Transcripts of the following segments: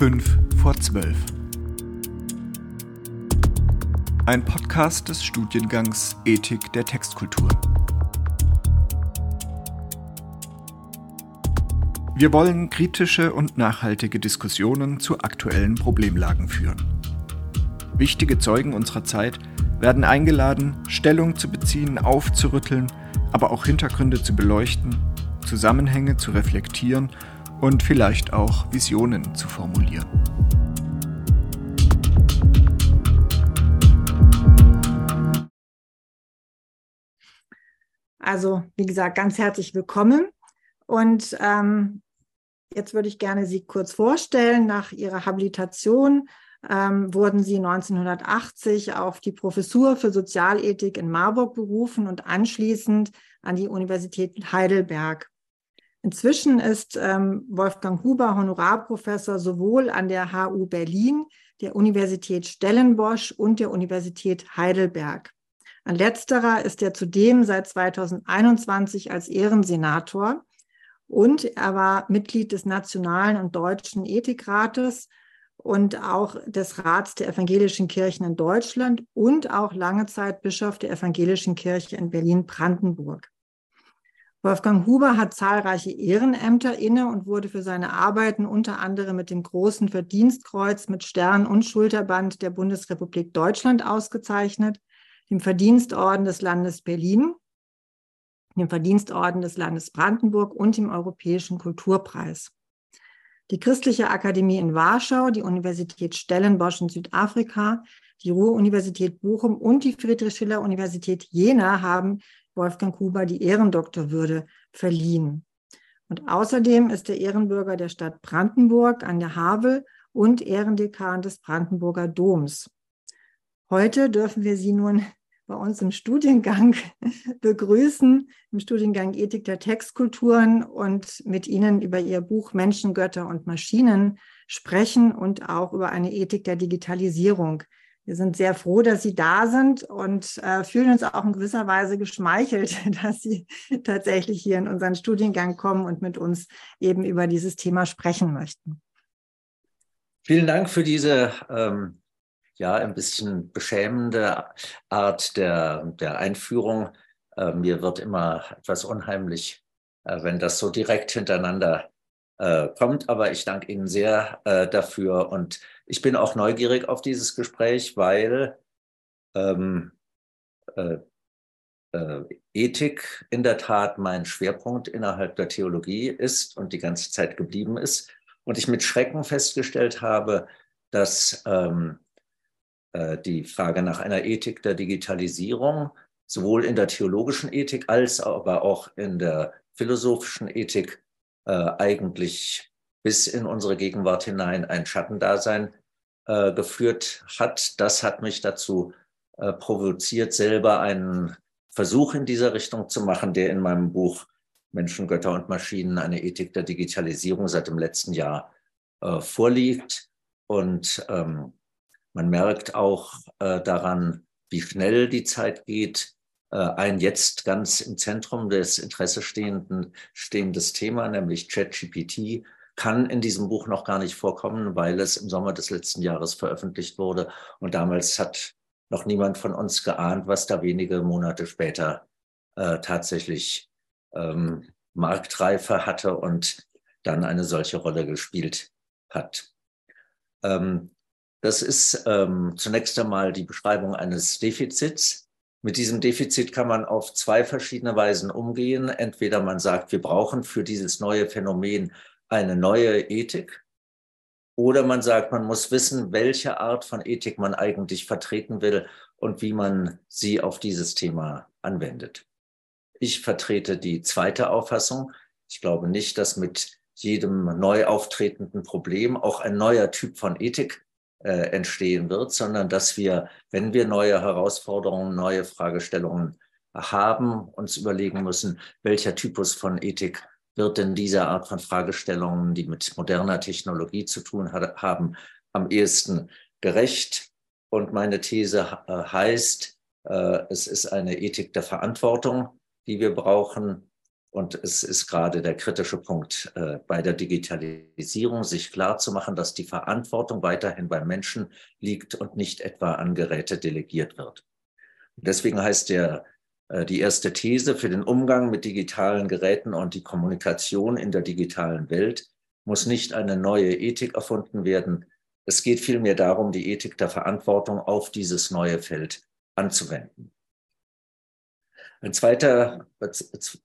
5 vor 12. Ein Podcast des Studiengangs Ethik der Textkultur. Wir wollen kritische und nachhaltige Diskussionen zu aktuellen Problemlagen führen. Wichtige Zeugen unserer Zeit werden eingeladen, Stellung zu beziehen, aufzurütteln, aber auch Hintergründe zu beleuchten, Zusammenhänge zu reflektieren und vielleicht auch Visionen zu formulieren. Also, wie gesagt, ganz herzlich willkommen. Und ähm, jetzt würde ich gerne Sie kurz vorstellen. Nach Ihrer Habilitation ähm, wurden Sie 1980 auf die Professur für Sozialethik in Marburg berufen und anschließend an die Universität Heidelberg. Inzwischen ist ähm, Wolfgang Huber Honorarprofessor sowohl an der HU Berlin, der Universität Stellenbosch und der Universität Heidelberg. An letzterer ist er zudem seit 2021 als Ehrensenator und er war Mitglied des Nationalen und Deutschen Ethikrates und auch des Rats der evangelischen Kirchen in Deutschland und auch lange Zeit Bischof der evangelischen Kirche in Berlin-Brandenburg. Wolfgang Huber hat zahlreiche Ehrenämter inne und wurde für seine Arbeiten unter anderem mit dem Großen Verdienstkreuz mit Stern und Schulterband der Bundesrepublik Deutschland ausgezeichnet, dem Verdienstorden des Landes Berlin, dem Verdienstorden des Landes Brandenburg und dem Europäischen Kulturpreis. Die Christliche Akademie in Warschau, die Universität Stellenbosch in Südafrika, die Ruhr-Universität Bochum und die Friedrich-Schiller-Universität Jena haben Wolfgang Huber die Ehrendoktorwürde verliehen. Und außerdem ist er Ehrenbürger der Stadt Brandenburg an der Havel und Ehrendekan des Brandenburger Doms. Heute dürfen wir Sie nun bei uns im Studiengang begrüßen, im Studiengang Ethik der Textkulturen und mit Ihnen über Ihr Buch Menschen, Götter und Maschinen sprechen und auch über eine Ethik der Digitalisierung wir sind sehr froh, dass Sie da sind und äh, fühlen uns auch in gewisser Weise geschmeichelt, dass Sie tatsächlich hier in unseren Studiengang kommen und mit uns eben über dieses Thema sprechen möchten. Vielen Dank für diese ähm, ja ein bisschen beschämende Art der, der Einführung. Äh, mir wird immer etwas unheimlich, äh, wenn das so direkt hintereinander äh, kommt. Aber ich danke Ihnen sehr äh, dafür und ich bin auch neugierig auf dieses Gespräch, weil ähm, äh, äh, Ethik in der Tat mein Schwerpunkt innerhalb der Theologie ist und die ganze Zeit geblieben ist. Und ich mit Schrecken festgestellt habe, dass ähm, äh, die Frage nach einer Ethik der Digitalisierung sowohl in der theologischen Ethik als aber auch in der philosophischen Ethik äh, eigentlich bis in unsere Gegenwart hinein ein Schattendasein äh, geführt hat. Das hat mich dazu äh, provoziert, selber einen Versuch in dieser Richtung zu machen, der in meinem Buch Menschen, Götter und Maschinen, eine Ethik der Digitalisierung seit dem letzten Jahr vorliegt. Und ähm, man merkt auch daran, wie schnell die Zeit geht, ein jetzt ganz im Zentrum des Interesses stehenden, stehendes Thema, nämlich ChatGPT, kann in diesem Buch noch gar nicht vorkommen, weil es im Sommer des letzten Jahres veröffentlicht wurde. Und damals hat noch niemand von uns geahnt, was da wenige Monate später äh, tatsächlich ähm, Marktreife hatte und dann eine solche Rolle gespielt hat. Ähm, das ist ähm, zunächst einmal die Beschreibung eines Defizits. Mit diesem Defizit kann man auf zwei verschiedene Weisen umgehen. Entweder man sagt, wir brauchen für dieses neue Phänomen eine neue Ethik, oder man sagt, man muss wissen, welche Art von Ethik man eigentlich vertreten will und wie man sie auf dieses Thema anwendet. Ich vertrete die zweite Auffassung. Ich glaube nicht, dass mit jedem neu auftretenden Problem auch ein neuer Typ von Ethik entstehen wird, sondern dass wir, wenn wir neue Herausforderungen, neue Fragestellungen haben, uns überlegen müssen, welcher Typus von Ethik wird denn diese Art von Fragestellungen, die mit moderner Technologie zu tun hat, haben, am ehesten gerecht. Und meine These äh, heißt, äh, es ist eine Ethik der Verantwortung, die wir brauchen. Und es ist gerade der kritische Punkt äh, bei der Digitalisierung, sich klar zu machen, dass die Verantwortung weiterhin beim Menschen liegt und nicht etwa an Geräte delegiert wird. Deswegen heißt der, äh, die erste These für den Umgang mit digitalen Geräten und die Kommunikation in der digitalen Welt muss nicht eine neue Ethik erfunden werden. Es geht vielmehr darum, die Ethik der Verantwortung auf dieses neue Feld anzuwenden. Ein zweiter,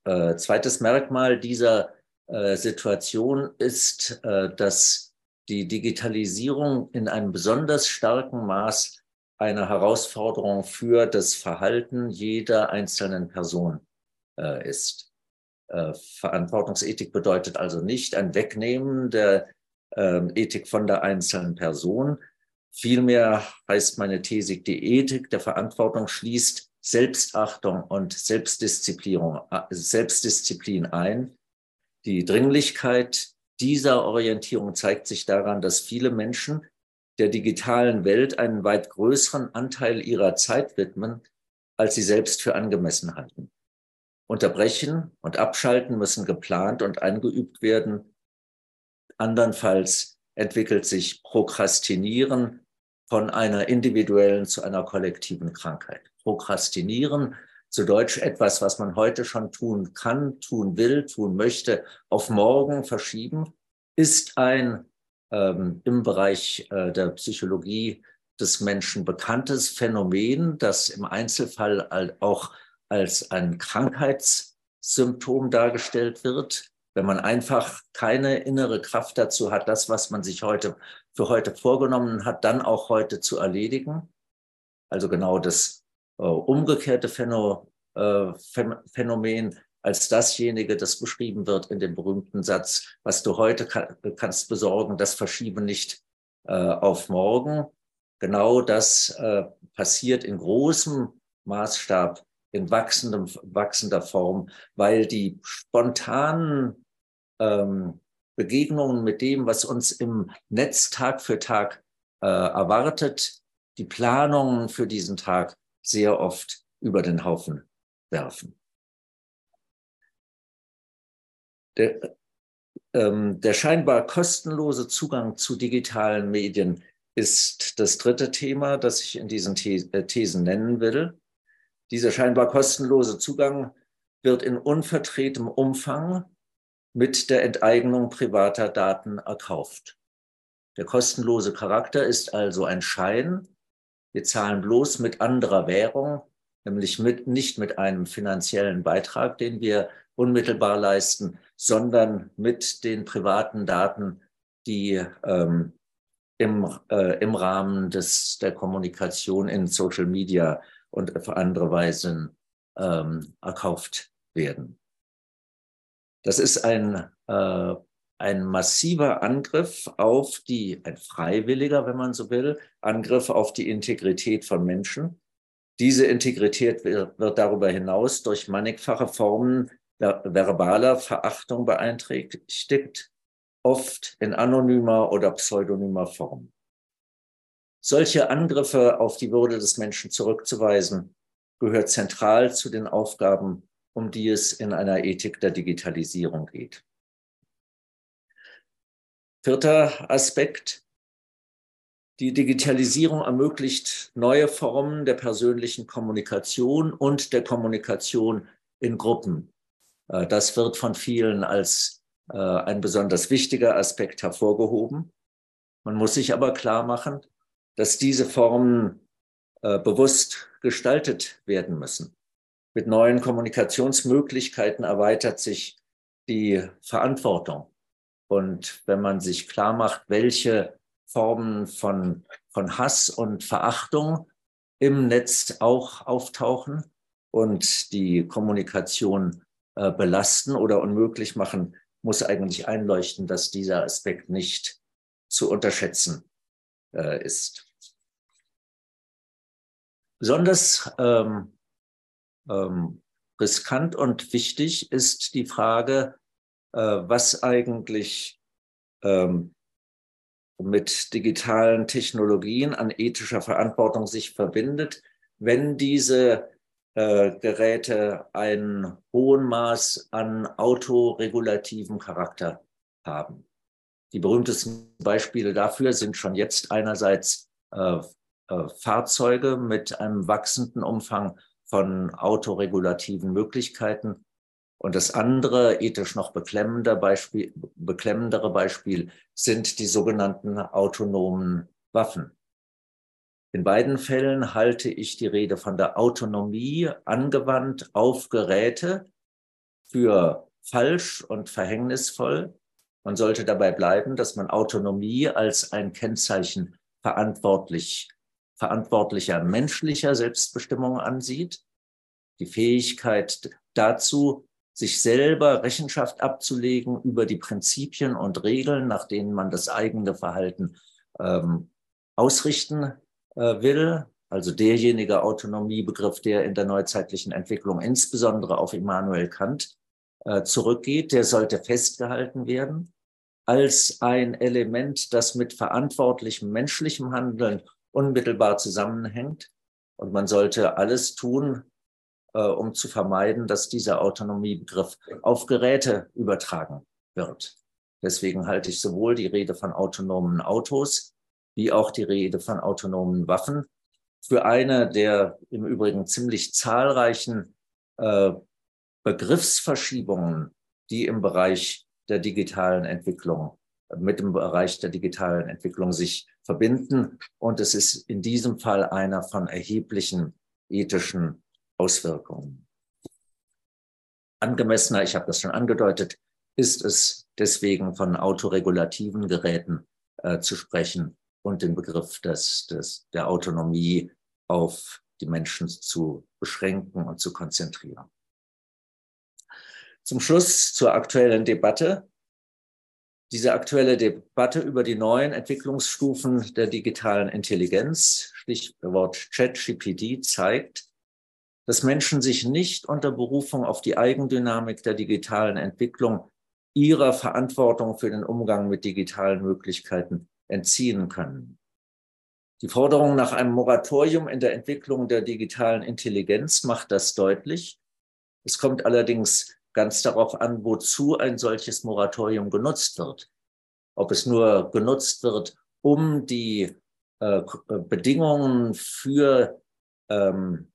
äh, zweites Merkmal dieser äh, Situation ist, äh, dass die Digitalisierung in einem besonders starken Maß eine Herausforderung für das Verhalten jeder einzelnen Person äh, ist. Äh, Verantwortungsethik bedeutet also nicht ein Wegnehmen der ähm, Ethik von der einzelnen Person. Vielmehr heißt meine These, die Ethik der Verantwortung schließt Selbstachtung und Selbstdisziplin, äh, Selbstdisziplin ein. Die Dringlichkeit dieser Orientierung zeigt sich daran, dass viele Menschen der digitalen Welt einen weit größeren Anteil ihrer Zeit widmen, als sie selbst für angemessen halten. Unterbrechen und Abschalten müssen geplant und eingeübt werden. Andernfalls entwickelt sich Prokrastinieren von einer individuellen zu einer kollektiven Krankheit. Prokrastinieren, zu Deutsch etwas, was man heute schon tun kann, tun will, tun möchte, auf morgen verschieben, ist ein ähm, im Bereich äh, der Psychologie des Menschen bekanntes Phänomen, das im Einzelfall auch als ein Krankheitssymptom dargestellt wird. Wenn man einfach keine innere Kraft dazu hat, das, was man sich heute für heute vorgenommen hat, dann auch heute zu erledigen. Also genau das umgekehrte Phäno, äh, Phänomen als dasjenige, das beschrieben wird in dem berühmten Satz, was du heute kann, kannst besorgen, das verschiebe nicht äh, auf morgen. Genau das äh, passiert in großem Maßstab, in wachsendem, wachsender Form, weil die spontanen ähm, Begegnungen mit dem, was uns im Netz Tag für Tag äh, erwartet, die Planungen für diesen Tag sehr oft über den Haufen werfen. Der, ähm, der scheinbar kostenlose Zugang zu digitalen Medien ist das dritte Thema, das ich in diesen äh, Thesen nennen will. Dieser scheinbar kostenlose Zugang wird in unvertretenem Umfang mit der Enteignung privater Daten erkauft. Der kostenlose Charakter ist also ein Schein, wir zahlen bloß mit anderer Währung, nämlich mit, nicht mit einem finanziellen Beitrag, den wir unmittelbar leisten, sondern mit den privaten Daten, die ähm, im, äh, im Rahmen des, der Kommunikation in Social Media und auf andere Weisen ähm, erkauft werden. Das ist ein äh, ein massiver Angriff auf die, ein freiwilliger, wenn man so will, Angriff auf die Integrität von Menschen. Diese Integrität wird darüber hinaus durch mannigfache Formen verbaler Verachtung beeinträchtigt, oft in anonymer oder pseudonymer Form. Solche Angriffe auf die Würde des Menschen zurückzuweisen, gehört zentral zu den Aufgaben, um die es in einer Ethik der Digitalisierung geht. Vierter Aspekt. Die Digitalisierung ermöglicht neue Formen der persönlichen Kommunikation und der Kommunikation in Gruppen. Äh, das wird von vielen als äh, ein besonders wichtiger Aspekt hervorgehoben. Man muss sich aber klar machen, dass diese Formen äh, bewusst gestaltet werden müssen. Mit neuen Kommunikationsmöglichkeiten erweitert sich die Verantwortung und wenn man sich klar macht, welche Formen von, von Hass und Verachtung im Netz auch auftauchen und die Kommunikation äh, belasten oder unmöglich machen, muss eigentlich einleuchten, dass dieser Aspekt nicht zu unterschätzen äh, ist. Besonders ähm, ähm, riskant und wichtig ist die Frage, was eigentlich ähm, mit digitalen Technologien an ethischer Verantwortung sich verbindet, wenn diese äh, Geräte einen hohen Maß an autoregulativen Charakter haben. Die berühmtesten Beispiele dafür sind schon jetzt einerseits äh, äh, Fahrzeuge mit einem wachsenden Umfang von autoregulativen Möglichkeiten. Und das andere, ethisch noch beklemmender Beispiel, beklemmendere Beispiel sind die sogenannten autonomen Waffen. In beiden Fällen halte ich die Rede von der Autonomie angewandt auf Geräte für falsch und verhängnisvoll. Man sollte dabei bleiben, dass man Autonomie als ein Kennzeichen verantwortlich verantwortlicher menschlicher Selbstbestimmung ansieht, die Fähigkeit dazu, sich selber Rechenschaft abzulegen über die Prinzipien und Regeln, nach denen man das eigene Verhalten ähm, ausrichten äh, will. Also derjenige Autonomiebegriff, der in der neuzeitlichen Entwicklung insbesondere auf Immanuel Kant äh, zurückgeht, der sollte festgehalten werden als ein Element, das mit verantwortlichem menschlichem Handeln unmittelbar zusammenhängt. Und man sollte alles tun, um zu vermeiden, dass dieser Autonomiebegriff auf Geräte übertragen wird. Deswegen halte ich sowohl die Rede von autonomen Autos wie auch die Rede von autonomen Waffen für eine der im Übrigen ziemlich zahlreichen äh, Begriffsverschiebungen, die im Bereich der digitalen Entwicklung mit dem Bereich der digitalen Entwicklung sich verbinden. Und es ist in diesem Fall einer von erheblichen ethischen Auswirkungen. Angemessener, ich habe das schon angedeutet, ist es deswegen von autoregulativen Geräten äh, zu sprechen und den Begriff des, des, der Autonomie auf die Menschen zu beschränken und zu konzentrieren. Zum Schluss zur aktuellen Debatte diese aktuelle Debatte über die neuen Entwicklungsstufen der digitalen Intelligenz, Stichwort ChatGPT, zeigt, dass Menschen sich nicht unter Berufung auf die Eigendynamik der digitalen Entwicklung ihrer Verantwortung für den Umgang mit digitalen Möglichkeiten entziehen können. Die Forderung nach einem Moratorium in der Entwicklung der digitalen Intelligenz macht das deutlich. Es kommt allerdings ganz darauf an, wozu ein solches Moratorium genutzt wird. Ob es nur genutzt wird, um die äh, Bedingungen für ähm,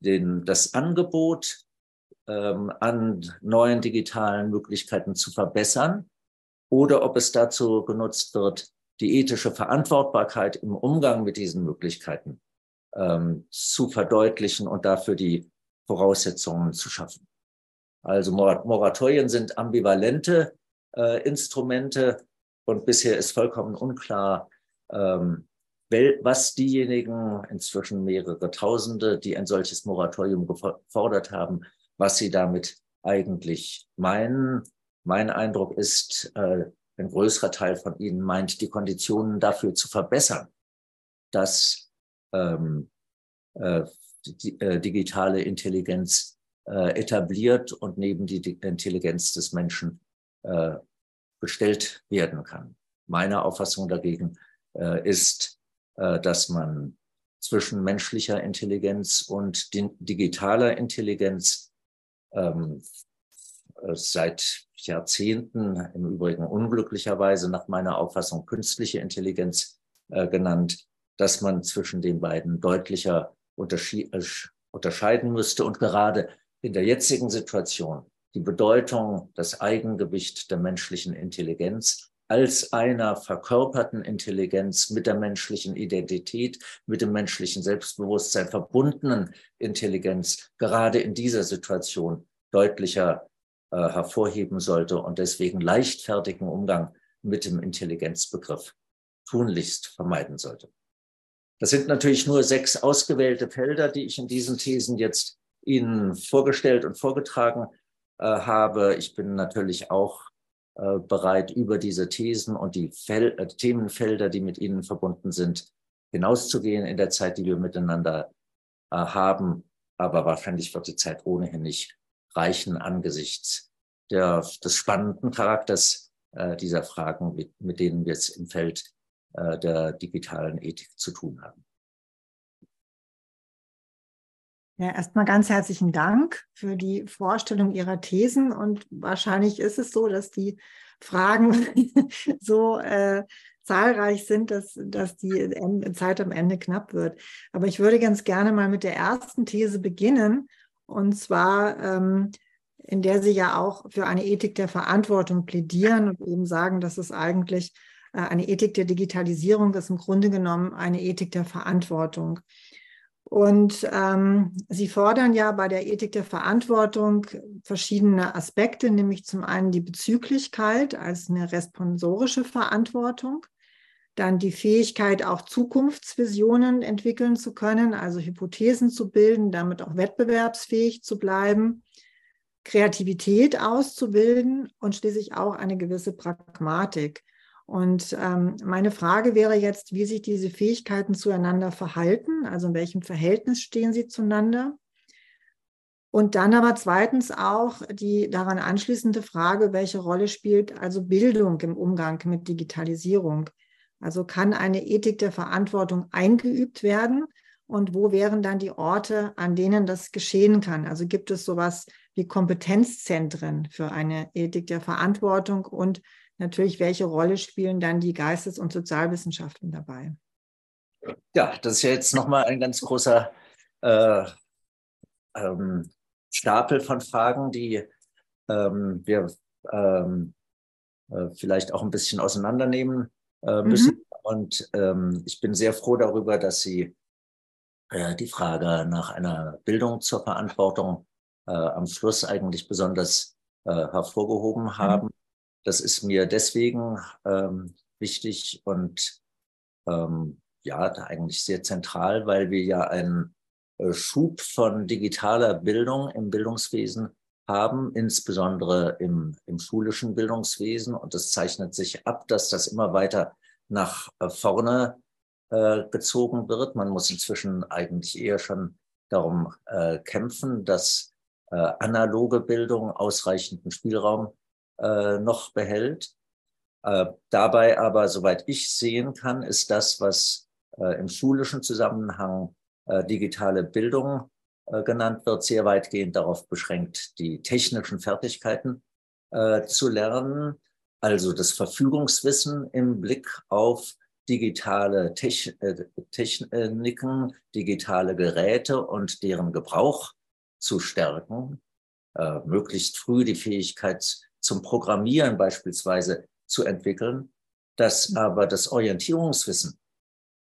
den, das Angebot ähm, an neuen digitalen Möglichkeiten zu verbessern oder ob es dazu genutzt wird, die ethische Verantwortbarkeit im Umgang mit diesen Möglichkeiten ähm, zu verdeutlichen und dafür die Voraussetzungen zu schaffen. Also Moratorien sind ambivalente äh, Instrumente und bisher ist vollkommen unklar, ähm, was diejenigen, inzwischen mehrere Tausende, die ein solches Moratorium gefordert haben, was sie damit eigentlich meinen. Mein Eindruck ist, äh, ein größerer Teil von ihnen meint, die Konditionen dafür zu verbessern, dass ähm, äh, die, äh, digitale Intelligenz äh, etabliert und neben die Intelligenz des Menschen äh, gestellt werden kann. Meine Auffassung dagegen äh, ist, äh, dass man zwischen menschlicher Intelligenz und digitaler Intelligenz ähm, äh, seit Jahrzehnten, im Übrigen unglücklicherweise nach meiner Auffassung künstliche Intelligenz äh, genannt, dass man zwischen den beiden deutlicher unterscheiden müsste. Und gerade in der jetzigen Situation die Bedeutung, das Eigengewicht der menschlichen Intelligenz als einer verkörperten Intelligenz mit der menschlichen Identität, mit dem menschlichen Selbstbewusstsein verbundenen Intelligenz gerade in dieser Situation deutlicher äh, hervorheben sollte und deswegen leichtfertigen Umgang mit dem Intelligenzbegriff tunlichst vermeiden sollte. Das sind natürlich nur sechs ausgewählte Felder, die ich in diesen Thesen jetzt Ihnen vorgestellt und vorgetragen äh, habe. Ich bin natürlich auch bereit, über diese Thesen und die Fel äh, Themenfelder, die mit Ihnen verbunden sind, hinauszugehen in der Zeit, die wir miteinander äh, haben. Aber wahrscheinlich wird die Zeit ohnehin nicht reichen angesichts der, des spannenden Charakters äh, dieser Fragen, mit, mit denen wir es im Feld äh, der digitalen Ethik zu tun haben. Ja, erstmal ganz herzlichen Dank für die Vorstellung Ihrer Thesen. Und wahrscheinlich ist es so, dass die Fragen so äh, zahlreich sind, dass, dass die Zeit am Ende knapp wird. Aber ich würde ganz gerne mal mit der ersten These beginnen. Und zwar, ähm, in der Sie ja auch für eine Ethik der Verantwortung plädieren und eben sagen, dass es eigentlich äh, eine Ethik der Digitalisierung ist, im Grunde genommen eine Ethik der Verantwortung. Und ähm, Sie fordern ja bei der Ethik der Verantwortung verschiedene Aspekte, nämlich zum einen die Bezüglichkeit als eine responsorische Verantwortung, dann die Fähigkeit, auch Zukunftsvisionen entwickeln zu können, also Hypothesen zu bilden, damit auch wettbewerbsfähig zu bleiben, Kreativität auszubilden und schließlich auch eine gewisse Pragmatik. Und ähm, meine Frage wäre jetzt, wie sich diese Fähigkeiten zueinander verhalten, also in welchem Verhältnis stehen sie zueinander. Und dann aber zweitens auch die daran anschließende Frage, welche Rolle spielt also Bildung im Umgang mit Digitalisierung? Also kann eine Ethik der Verantwortung eingeübt werden? Und wo wären dann die Orte, an denen das geschehen kann? Also gibt es sowas wie Kompetenzzentren für eine Ethik der Verantwortung und natürlich, welche Rolle spielen dann die Geistes- und Sozialwissenschaften dabei? Ja, das ist ja jetzt nochmal ein ganz großer äh, ähm, Stapel von Fragen, die ähm, wir ähm, äh, vielleicht auch ein bisschen auseinandernehmen äh, müssen. Mhm. Und ähm, ich bin sehr froh darüber, dass Sie äh, die Frage nach einer Bildung zur Verantwortung äh, am Schluss eigentlich besonders äh, hervorgehoben mhm. haben. Mhm. Das ist mir deswegen ähm, wichtig und ähm, ja, eigentlich sehr zentral, weil wir ja einen äh, Schub von digitaler Bildung im Bildungswesen haben, insbesondere im, im schulischen Bildungswesen. Und es zeichnet sich ab, dass das immer weiter nach äh, vorne äh, gezogen wird. Man muss inzwischen eigentlich eher schon darum äh, kämpfen, dass äh, analoge Bildung ausreichenden Spielraum äh, noch behält. Äh, dabei aber, soweit ich sehen kann, ist das, was äh, im schulischen Zusammenhang äh, digitale Bildung äh, genannt wird, sehr weitgehend darauf beschränkt, die technischen Fertigkeiten äh, zu lernen, also das Verfügungswissen im Blick auf digitale Techn Techniken, digitale Geräte und deren Gebrauch zu stärken, äh, möglichst früh die Fähigkeit zum Programmieren beispielsweise zu entwickeln, dass aber das Orientierungswissen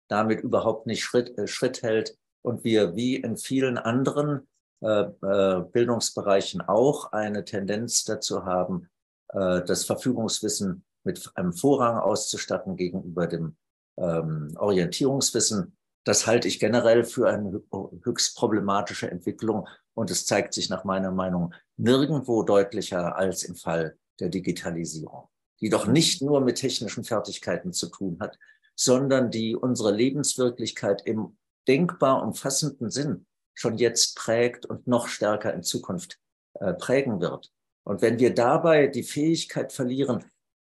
damit überhaupt nicht Schritt, äh, Schritt hält und wir wie in vielen anderen äh, äh, Bildungsbereichen auch eine Tendenz dazu haben, äh, das Verfügungswissen mit einem Vorrang auszustatten gegenüber dem ähm, Orientierungswissen. Das halte ich generell für eine höchst problematische Entwicklung und es zeigt sich nach meiner Meinung nirgendwo deutlicher als im Fall der Digitalisierung, die doch nicht nur mit technischen Fertigkeiten zu tun hat, sondern die unsere Lebenswirklichkeit im denkbar umfassenden Sinn schon jetzt prägt und noch stärker in Zukunft äh, prägen wird. Und wenn wir dabei die Fähigkeit verlieren,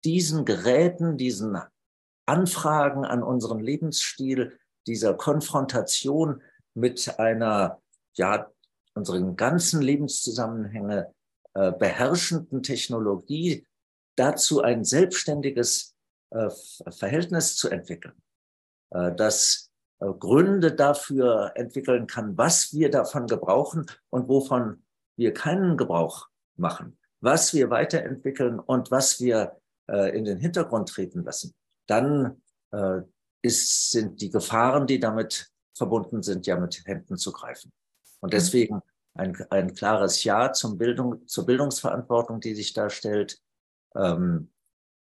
diesen Geräten, diesen Anfragen an unseren Lebensstil, dieser Konfrontation mit einer ja unseren ganzen Lebenszusammenhänge äh, beherrschenden Technologie dazu ein selbstständiges äh, Verhältnis zu entwickeln, äh, das äh, Gründe dafür entwickeln kann, was wir davon gebrauchen und wovon wir keinen Gebrauch machen, was wir weiterentwickeln und was wir äh, in den Hintergrund treten lassen, dann äh, ist, sind die Gefahren, die damit verbunden sind, ja mit Händen zu greifen. Und deswegen ein, ein klares Ja zum Bildung, zur Bildungsverantwortung, die sich darstellt. Ähm,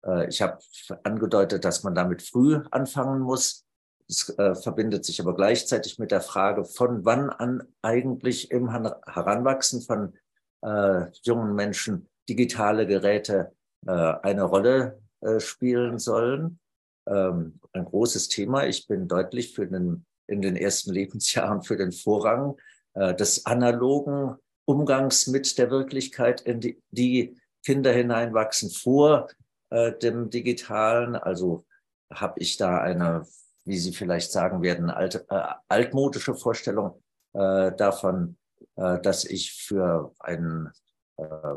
äh, ich habe angedeutet, dass man damit früh anfangen muss. Es äh, verbindet sich aber gleichzeitig mit der Frage, von wann an eigentlich im Heranwachsen von äh, jungen Menschen digitale Geräte äh, eine Rolle äh, spielen sollen. Ähm, ein großes Thema. Ich bin deutlich für den, in den ersten Lebensjahren für den Vorrang des analogen Umgangs mit der Wirklichkeit, in die, die Kinder hineinwachsen vor äh, dem digitalen. Also habe ich da eine, wie Sie vielleicht sagen werden, alte, äh, altmodische Vorstellung äh, davon, äh, dass ich für einen, äh,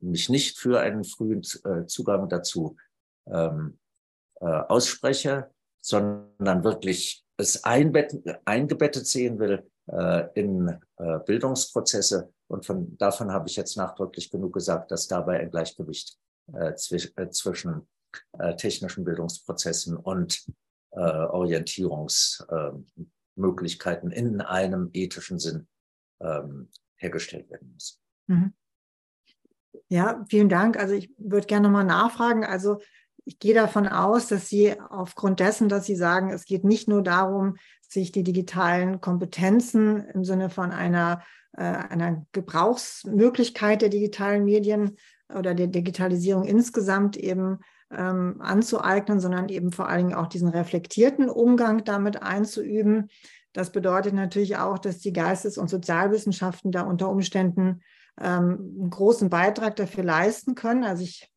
mich nicht für einen frühen äh, Zugang dazu ähm, äh, ausspreche, sondern wirklich es eingebettet sehen will äh, in äh, Bildungsprozesse. Und von, davon habe ich jetzt nachdrücklich genug gesagt, dass dabei ein Gleichgewicht äh, zwisch, zwischen technischen Bildungsprozessen und Orientierungsmöglichkeiten in einem ethischen Sinn ähm, hergestellt werden muss. Mhm. Ja, vielen Dank. Also ich würde gerne nochmal nachfragen. Also ich gehe davon aus, dass Sie aufgrund dessen, dass Sie sagen, es geht nicht nur darum, sich die digitalen Kompetenzen im Sinne von einer, äh, einer Gebrauchsmöglichkeit der digitalen Medien oder der Digitalisierung insgesamt eben ähm, anzueignen, sondern eben vor allen Dingen auch diesen reflektierten Umgang damit einzuüben. Das bedeutet natürlich auch, dass die Geistes- und Sozialwissenschaften da unter Umständen ähm, einen großen Beitrag dafür leisten können. Also ich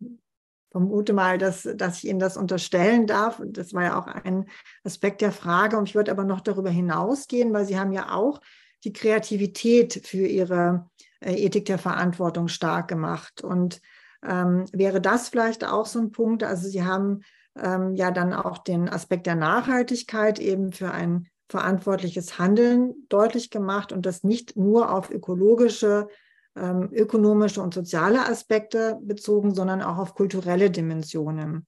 vermute mal, dass, dass ich Ihnen das unterstellen darf. Das war ja auch ein Aspekt der Frage. Und ich würde aber noch darüber hinausgehen, weil Sie haben ja auch die Kreativität für Ihre äh, Ethik der Verantwortung stark gemacht. Und ähm, wäre das vielleicht auch so ein Punkt? Also Sie haben ähm, ja dann auch den Aspekt der Nachhaltigkeit eben für ein verantwortliches Handeln deutlich gemacht und das nicht nur auf ökologische ähm, ökonomische und soziale Aspekte bezogen, sondern auch auf kulturelle Dimensionen.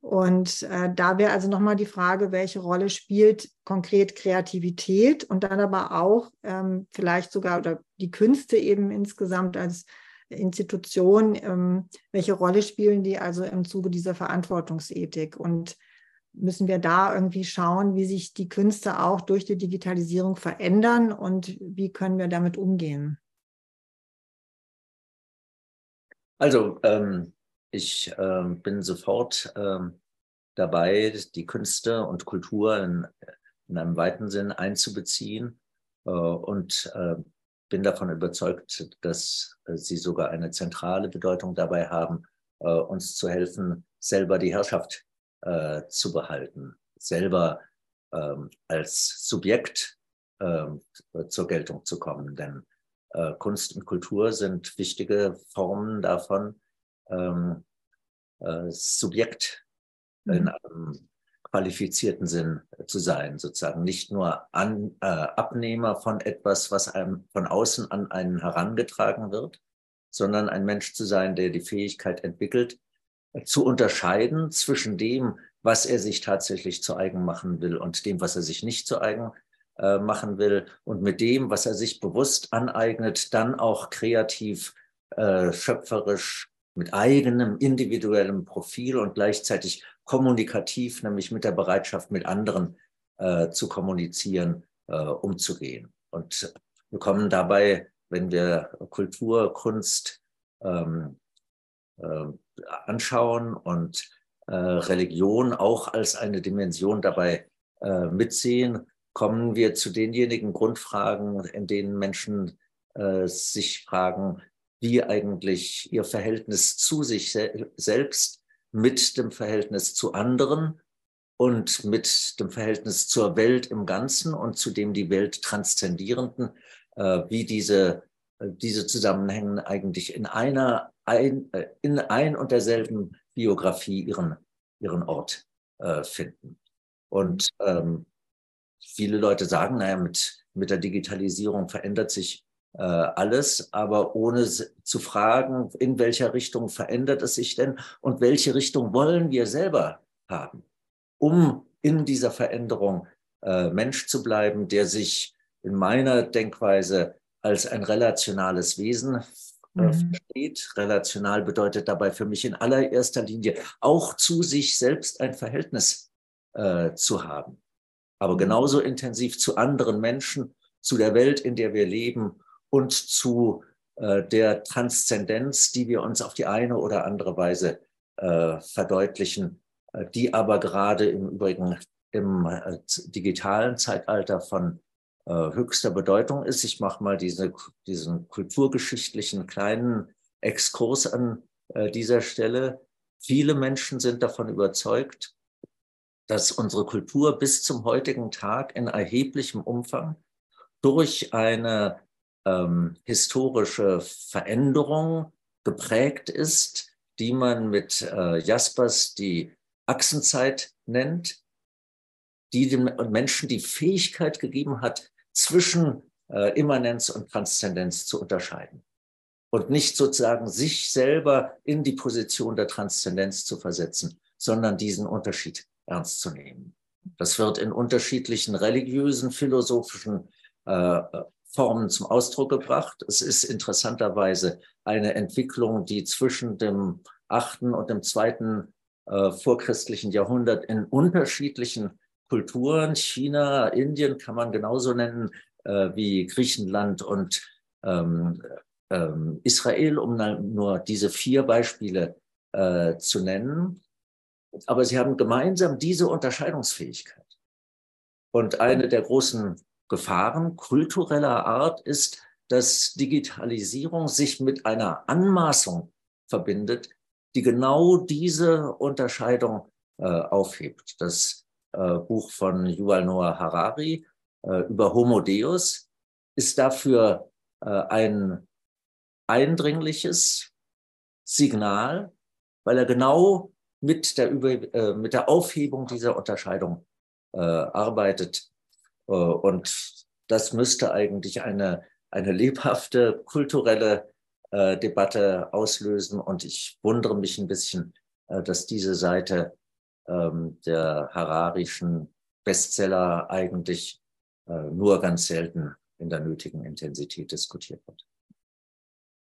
Und äh, da wäre also nochmal die Frage, welche Rolle spielt konkret Kreativität und dann aber auch ähm, vielleicht sogar oder die Künste eben insgesamt als Institution, ähm, welche Rolle spielen die also im Zuge dieser Verantwortungsethik? Und müssen wir da irgendwie schauen, wie sich die Künste auch durch die Digitalisierung verändern und wie können wir damit umgehen? Also ähm, ich ähm, bin sofort ähm, dabei, die Künste und Kultur in, in einem weiten Sinn einzubeziehen äh, und äh, bin davon überzeugt, dass äh, sie sogar eine zentrale Bedeutung dabei haben, äh, uns zu helfen, selber die Herrschaft äh, zu behalten, selber ähm, als Subjekt ähm, zur Geltung zu kommen. Denn äh, Kunst und Kultur sind wichtige Formen davon, ähm, äh, Subjekt mhm. in einem qualifizierten Sinn zu sein, sozusagen nicht nur an, äh, Abnehmer von etwas, was einem von außen an einen herangetragen wird, sondern ein Mensch zu sein, der die Fähigkeit entwickelt, zu unterscheiden zwischen dem, was er sich tatsächlich zu eigen machen will und dem, was er sich nicht zu eigen äh, machen will und mit dem, was er sich bewusst aneignet, dann auch kreativ, äh, schöpferisch, mit eigenem individuellem Profil und gleichzeitig kommunikativ, nämlich mit der Bereitschaft, mit anderen äh, zu kommunizieren, äh, umzugehen. Und wir kommen dabei, wenn wir Kultur, Kunst ähm, äh, anschauen und Religion auch als eine Dimension dabei äh, mitsehen, kommen wir zu denjenigen Grundfragen, in denen Menschen äh, sich fragen, wie eigentlich ihr Verhältnis zu sich se selbst mit dem Verhältnis zu anderen und mit dem Verhältnis zur Welt im Ganzen und zu dem die Welt transzendierenden, äh, wie diese, äh, diese Zusammenhänge eigentlich in einer, ein, äh, in ein und derselben Biografie ihren, ihren Ort äh, finden. Und ähm, viele Leute sagen, naja, mit, mit der Digitalisierung verändert sich äh, alles, aber ohne zu fragen, in welcher Richtung verändert es sich denn und welche Richtung wollen wir selber haben, um in dieser Veränderung äh, Mensch zu bleiben, der sich in meiner Denkweise als ein relationales Wesen äh, mhm. versteht. Relational bedeutet dabei für mich in allererster Linie auch zu sich selbst ein Verhältnis äh, zu haben aber mhm. genauso intensiv zu anderen Menschen, zu der Welt, in der wir leben und zu äh, der Transzendenz, die wir uns auf die eine oder andere Weise äh, verdeutlichen, äh, die aber gerade im Übrigen im äh, digitalen Zeitalter von äh, höchster Bedeutung ist. Ich mache mal diese, diesen kulturgeschichtlichen kleinen Exkurs an dieser Stelle. Viele Menschen sind davon überzeugt, dass unsere Kultur bis zum heutigen Tag in erheblichem Umfang durch eine ähm, historische Veränderung geprägt ist, die man mit äh, Jaspers die Achsenzeit nennt, die dem Menschen die Fähigkeit gegeben hat, zwischen äh, Immanenz und Transzendenz zu unterscheiden und nicht sozusagen sich selber in die Position der Transzendenz zu versetzen, sondern diesen Unterschied ernst zu nehmen. Das wird in unterschiedlichen religiösen, philosophischen äh, Formen zum Ausdruck gebracht. Es ist interessanterweise eine Entwicklung, die zwischen dem achten und dem zweiten äh, vorchristlichen Jahrhundert in unterschiedlichen Kulturen, China, Indien kann man genauso nennen äh, wie Griechenland und ähm, ähm, Israel, um nur diese vier Beispiele äh, zu nennen. Aber sie haben gemeinsam diese Unterscheidungsfähigkeit. Und eine der großen Gefahren kultureller Art ist, dass Digitalisierung sich mit einer Anmaßung verbindet, die genau diese Unterscheidung äh, aufhebt. Das äh, Buch von Yuval Noah Harari äh, über Homo Deus ist dafür äh, ein eindringliches Signal, weil er genau mit der, Über äh, mit der Aufhebung dieser Unterscheidung äh, arbeitet. Äh, und das müsste eigentlich eine, eine lebhafte kulturelle äh, Debatte auslösen. Und ich wundere mich ein bisschen, äh, dass diese Seite ähm, der hararischen Bestseller eigentlich äh, nur ganz selten in der nötigen Intensität diskutiert wird.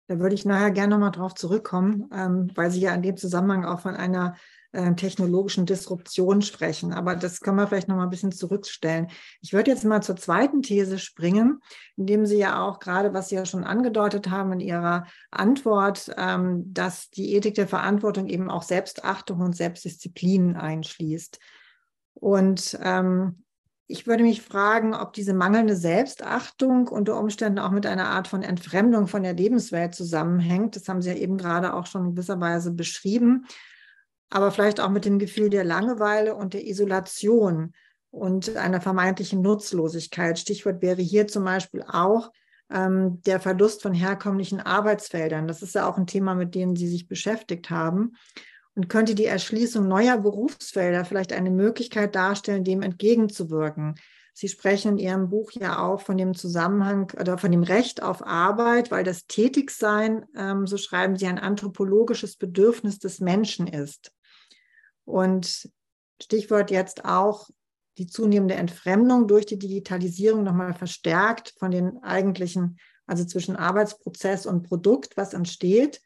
Da würde ich nachher gerne nochmal drauf zurückkommen, ähm, weil Sie ja in dem Zusammenhang auch von einer äh, technologischen Disruption sprechen. Aber das können wir vielleicht nochmal ein bisschen zurückstellen. Ich würde jetzt mal zur zweiten These springen, indem Sie ja auch gerade, was Sie ja schon angedeutet haben in Ihrer Antwort, ähm, dass die Ethik der Verantwortung eben auch Selbstachtung und Selbstdisziplin einschließt. Und ähm, ich würde mich fragen, ob diese mangelnde Selbstachtung unter Umständen auch mit einer Art von Entfremdung von der Lebenswelt zusammenhängt. Das haben Sie ja eben gerade auch schon in gewisser Weise beschrieben. Aber vielleicht auch mit dem Gefühl der Langeweile und der Isolation und einer vermeintlichen Nutzlosigkeit. Stichwort wäre hier zum Beispiel auch ähm, der Verlust von herkömmlichen Arbeitsfeldern. Das ist ja auch ein Thema, mit dem Sie sich beschäftigt haben. Und könnte die Erschließung neuer Berufsfelder vielleicht eine Möglichkeit darstellen, dem entgegenzuwirken? Sie sprechen in Ihrem Buch ja auch von dem Zusammenhang oder von dem Recht auf Arbeit, weil das Tätigsein, ähm, so schreiben Sie, ein anthropologisches Bedürfnis des Menschen ist. Und Stichwort jetzt auch die zunehmende Entfremdung durch die Digitalisierung nochmal verstärkt von den eigentlichen, also zwischen Arbeitsprozess und Produkt, was entsteht.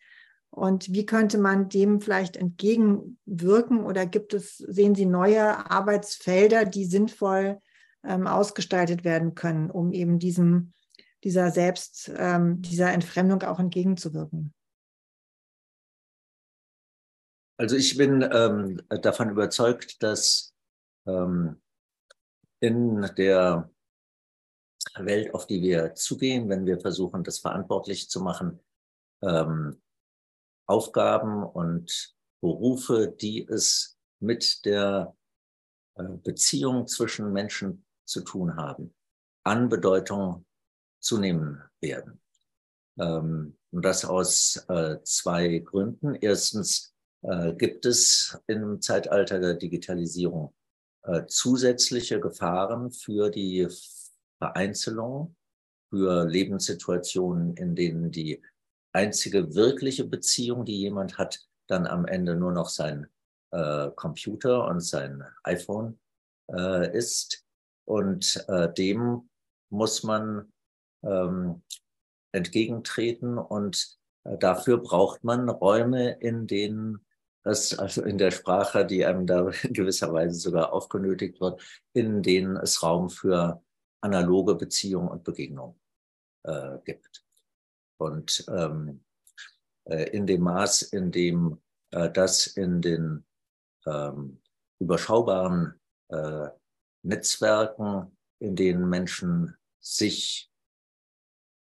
Und wie könnte man dem vielleicht entgegenwirken oder gibt es, sehen Sie neue Arbeitsfelder, die sinnvoll ähm, ausgestaltet werden können, um eben diesem, dieser Selbst, ähm, dieser Entfremdung auch entgegenzuwirken? Also ich bin ähm, davon überzeugt, dass ähm, in der Welt, auf die wir zugehen, wenn wir versuchen, das verantwortlich zu machen, ähm, Aufgaben und Berufe, die es mit der äh, Beziehung zwischen Menschen zu tun haben, an Bedeutung zunehmen werden. Ähm, und das aus äh, zwei Gründen. Erstens äh, gibt es im Zeitalter der Digitalisierung zusätzliche Gefahren für die Vereinzelung, für Lebenssituationen, in denen die einzige wirkliche Beziehung, die jemand hat, dann am Ende nur noch sein äh, Computer und sein iPhone äh, ist. Und äh, dem muss man ähm, entgegentreten und äh, dafür braucht man Räume, in denen es, also in der Sprache, die einem da in gewisser Weise sogar aufgenötigt wird, in denen es Raum für analoge Beziehungen und Begegnungen äh, gibt. Und ähm, äh, in dem Maß, in dem äh, das in den ähm, überschaubaren äh, Netzwerken, in denen Menschen sich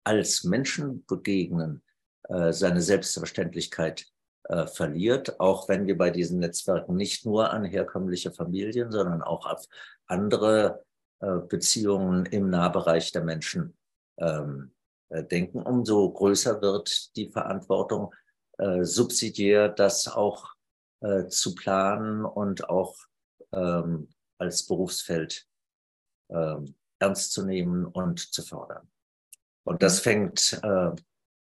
als Menschen begegnen, äh, seine Selbstverständlichkeit äh, verliert, auch wenn wir bei diesen Netzwerken nicht nur an herkömmliche Familien, sondern auch auf andere äh, Beziehungen im Nahbereich der Menschen ähm, äh, denken, umso größer wird die Verantwortung, äh, subsidiär das auch äh, zu planen und auch ähm, als Berufsfeld ähm, ernst zu nehmen und zu fördern. Und das mhm. fängt, äh,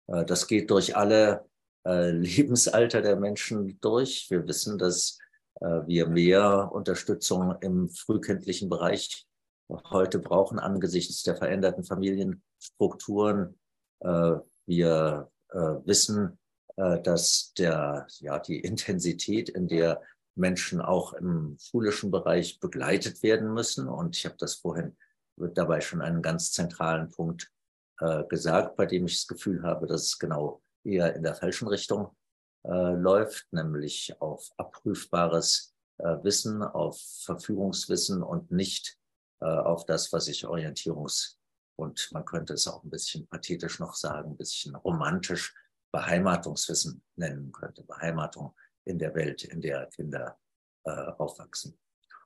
äh, das geht durch alle äh, Lebensalter der Menschen durch. Wir wissen, dass äh, wir mehr Unterstützung im frühkindlichen Bereich heute brauchen angesichts der veränderten Familienstrukturen. Äh, wir äh, wissen, dass der, ja, die Intensität, in der Menschen auch im schulischen Bereich begleitet werden müssen. Und ich habe das vorhin dabei schon einen ganz zentralen Punkt äh, gesagt, bei dem ich das Gefühl habe, dass es genau eher in der falschen Richtung äh, läuft, nämlich auf abprüfbares äh, Wissen, auf Verfügungswissen und nicht äh, auf das, was ich Orientierungs- und man könnte es auch ein bisschen pathetisch noch sagen, ein bisschen romantisch Beheimatungswissen nennen könnte. Beheimatung in der Welt, in der Kinder äh, aufwachsen.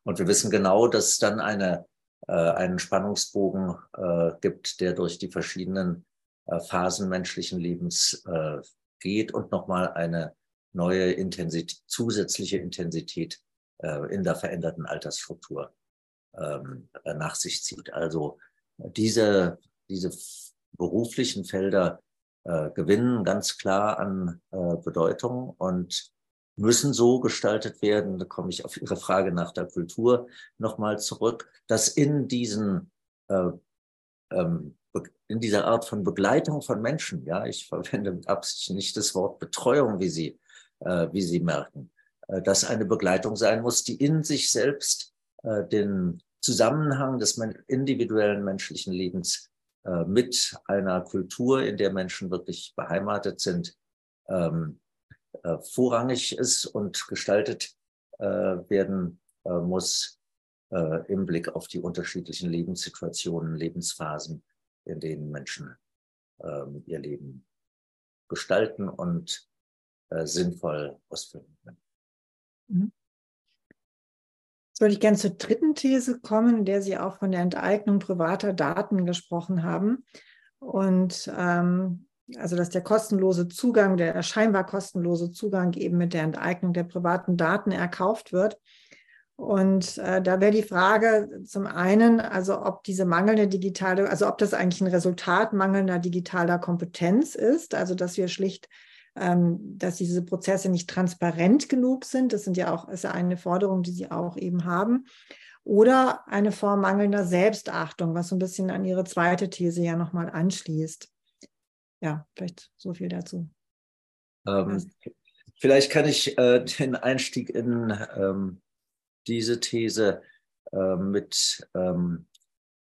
Und wir wissen genau, dass es dann eine, äh, einen Spannungsbogen äh, gibt, der durch die verschiedenen äh, Phasen menschlichen Lebens äh, geht und nochmal eine neue Intensität, zusätzliche Intensität äh, in der veränderten Altersstruktur ähm, nach sich zieht. Also diese, diese beruflichen Felder äh, gewinnen ganz klar an äh, Bedeutung und müssen so gestaltet werden, da komme ich auf Ihre Frage nach der Kultur nochmal zurück, dass in diesen äh, ähm, in dieser Art von Begleitung von Menschen, ja, ich verwende mit Absicht nicht das Wort Betreuung, wie Sie, äh, wie Sie merken, äh, dass eine Begleitung sein muss, die in sich selbst äh, den Zusammenhang des individuellen menschlichen Lebens äh, mit einer Kultur, in der Menschen wirklich beheimatet sind, ähm, äh, vorrangig ist und gestaltet äh, werden muss im Blick auf die unterschiedlichen Lebenssituationen, Lebensphasen, in denen Menschen ähm, ihr Leben gestalten und sinnvoll ausführen können. Mhm. Würde ich gerne zur dritten These kommen, in der Sie auch von der Enteignung privater Daten gesprochen haben. Und ähm, also dass der kostenlose Zugang, der scheinbar kostenlose Zugang eben mit der Enteignung der privaten Daten erkauft wird. Und äh, da wäre die Frage zum einen, also ob diese mangelnde digitale, also ob das eigentlich ein Resultat mangelnder digitaler Kompetenz ist, also dass wir schlicht dass diese Prozesse nicht transparent genug sind. Das sind ja auch, ist ja eine Forderung, die Sie auch eben haben. Oder eine Form mangelnder Selbstachtung, was so ein bisschen an Ihre zweite These ja nochmal anschließt. Ja, vielleicht so viel dazu. Ähm, vielleicht kann ich äh, den Einstieg in ähm, diese These äh, mit ähm,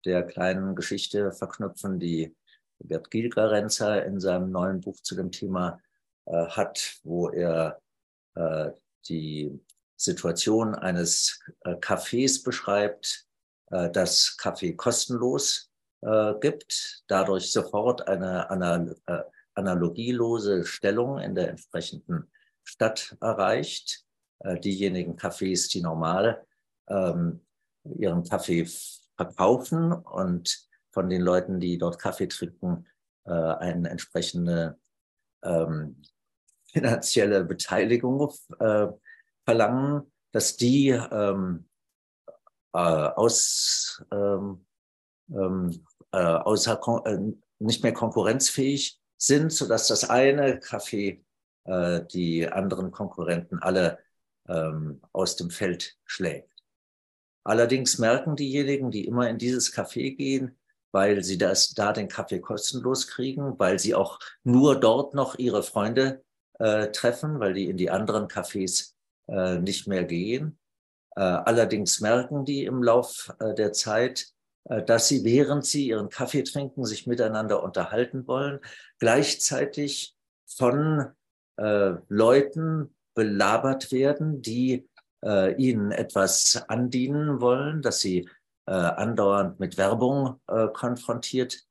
der kleinen Geschichte verknüpfen, die Bert Gielgarenzer in seinem neuen Buch zu dem Thema äh, hat, wo er äh, die Situation eines äh, Cafés beschreibt, äh, das Kaffee kostenlos äh, gibt, dadurch sofort eine anal analogielose Stellung in der entsprechenden Stadt erreicht. Diejenigen Cafés, die normal ähm, ihren Kaffee verkaufen und von den Leuten, die dort Kaffee trinken, äh, eine entsprechende ähm, finanzielle Beteiligung äh, verlangen, dass die ähm, äh, aus, ähm, ähm äh, außer, äh, nicht mehr konkurrenzfähig sind, sodass das eine Café äh, die anderen Konkurrenten alle ähm, aus dem Feld schlägt. Allerdings merken diejenigen, die immer in dieses Café gehen, weil sie das, da den Kaffee kostenlos kriegen, weil sie auch nur dort noch ihre Freunde äh, treffen, weil die in die anderen Cafés äh, nicht mehr gehen. Äh, allerdings merken die im Lauf äh, der Zeit, äh, dass sie, während sie ihren Kaffee trinken, sich miteinander unterhalten wollen, gleichzeitig von äh, Leuten belabert werden, die ihnen etwas andienen wollen, dass sie andauernd mit Werbung konfrontiert